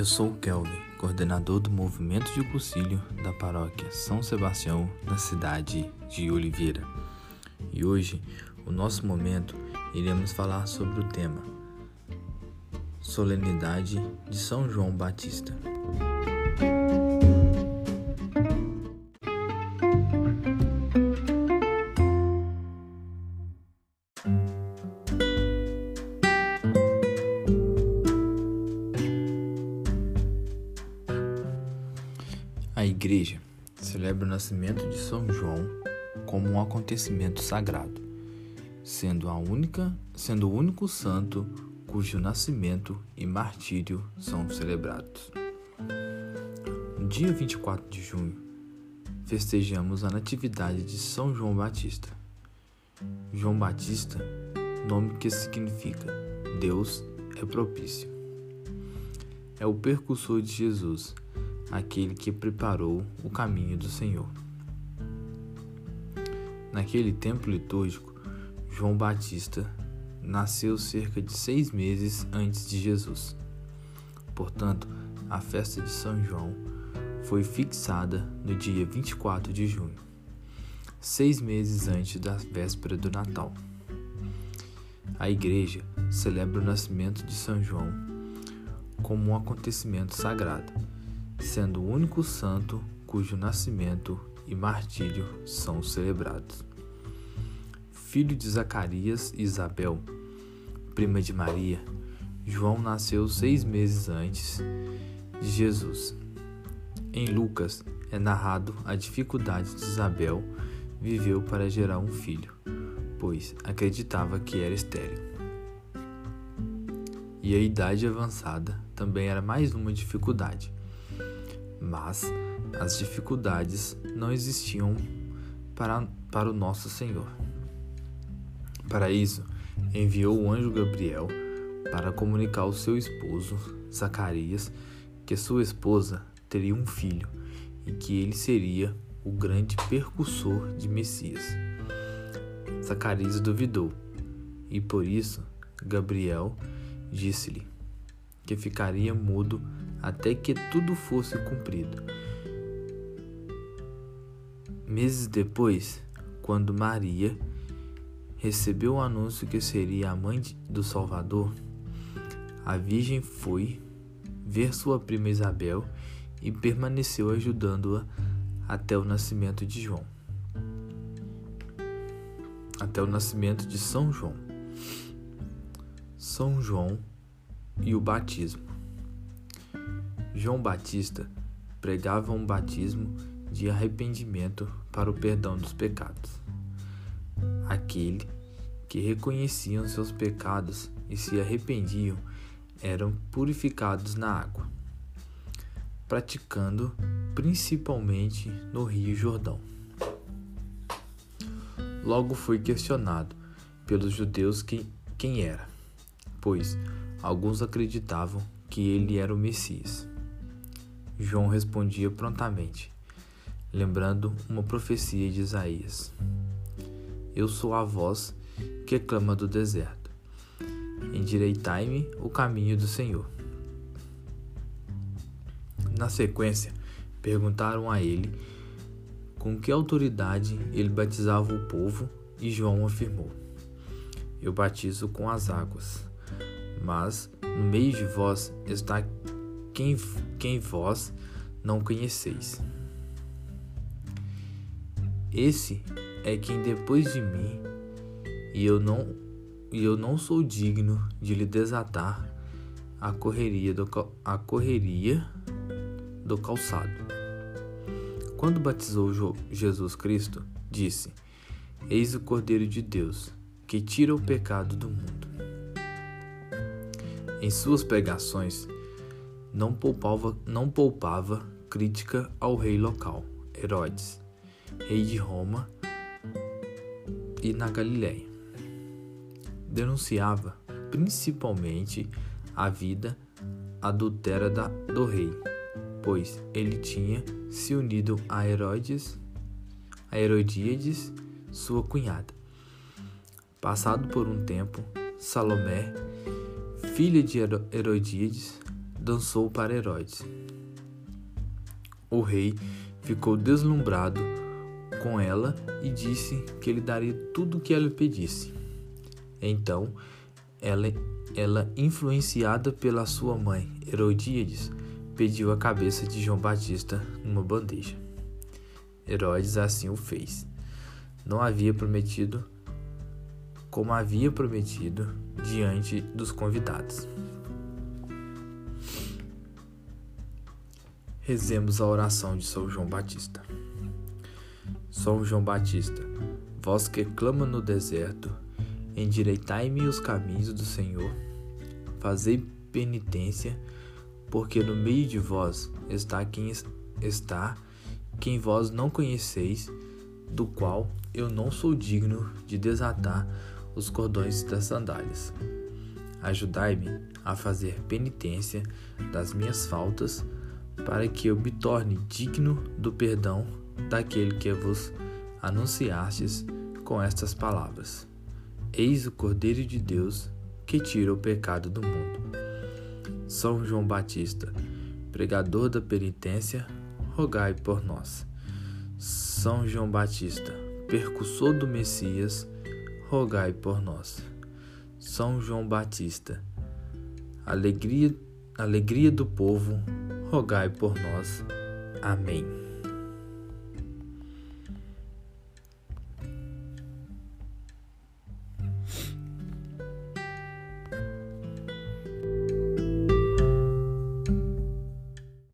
Eu sou o Kelvin, coordenador do movimento de cursilho da paróquia São Sebastião, na cidade de Oliveira. E hoje, o nosso momento, iremos falar sobre o tema Solenidade de São João Batista. A Igreja celebra o nascimento de São João como um acontecimento sagrado, sendo a única, sendo o único santo cujo nascimento e martírio são celebrados. No dia 24 de junho, festejamos a natividade de São João Batista. João Batista, nome que significa Deus é propício. É o percussor de Jesus aquele que preparou o caminho do Senhor. Naquele tempo litúrgico, João Batista nasceu cerca de seis meses antes de Jesus. Portanto, a festa de São João foi fixada no dia 24 de junho, seis meses antes da véspera do Natal. A Igreja celebra o nascimento de São João como um acontecimento sagrado sendo o único santo cujo nascimento e martírio são celebrados. Filho de Zacarias e Isabel, prima de Maria, João nasceu seis meses antes de Jesus. Em Lucas é narrado a dificuldade de Isabel viveu para gerar um filho, pois acreditava que era estéril. E a idade avançada também era mais uma dificuldade mas as dificuldades não existiam para, para o nosso Senhor. Para isso, enviou o anjo Gabriel para comunicar ao seu esposo, Zacarias, que sua esposa teria um filho e que ele seria o grande percussor de Messias. Zacarias duvidou e por isso Gabriel disse-lhe que ficaria mudo até que tudo fosse cumprido. Meses depois, quando Maria recebeu o anúncio que seria a mãe do Salvador, a Virgem foi ver sua prima Isabel e permaneceu ajudando-a até o nascimento de João. Até o nascimento de São João. São João e o batismo. João Batista pregava um batismo de arrependimento para o perdão dos pecados. Aquele que reconheciam seus pecados e se arrependiam eram purificados na água, praticando principalmente no Rio Jordão. Logo foi questionado pelos judeus quem, quem era, pois alguns acreditavam que ele era o Messias. João respondia prontamente, lembrando uma profecia de Isaías: Eu sou a voz que clama do deserto. Endireitai-me o caminho do Senhor. Na sequência, perguntaram a ele com que autoridade ele batizava o povo, e João afirmou: Eu batizo com as águas, mas no meio de vós está quem, quem vós não conheceis. Esse é quem depois de mim, e eu não, e eu não sou digno de lhe desatar a correria do, a correria do calçado. Quando batizou Jesus Cristo, disse: Eis o Cordeiro de Deus, que tira o pecado do mundo. Em suas pregações, não poupava, não poupava crítica ao rei local, Herodes, rei de Roma e na Galiléia. Denunciava principalmente a vida adultera do rei, pois ele tinha se unido a Herodes, a Herodíades, sua cunhada. Passado por um tempo, Salomé, filha de Herodíades, dançou para Herodes. O rei ficou deslumbrado com ela e disse que lhe daria tudo o que ela pedisse. Então, ela, ela, influenciada pela sua mãe, Herodíades, pediu a cabeça de João Batista numa bandeja. Herodes assim o fez. Não havia prometido como havia prometido diante dos convidados. Rezemos a oração de São João Batista. São João Batista, vós que clama no deserto, endireitai-me os caminhos do Senhor, fazei penitência, porque no meio de vós está quem está, quem vós não conheceis, do qual eu não sou digno de desatar os cordões das sandálias. Ajudai-me a fazer penitência das minhas faltas, para que eu me torne digno do perdão daquele que vos anunciastes com estas palavras: Eis o Cordeiro de Deus que tira o pecado do mundo. São João Batista, pregador da penitência, rogai por nós. São João Batista, percussor do Messias, rogai por nós. São João Batista, alegria, alegria do povo, rogai por nós. Amém.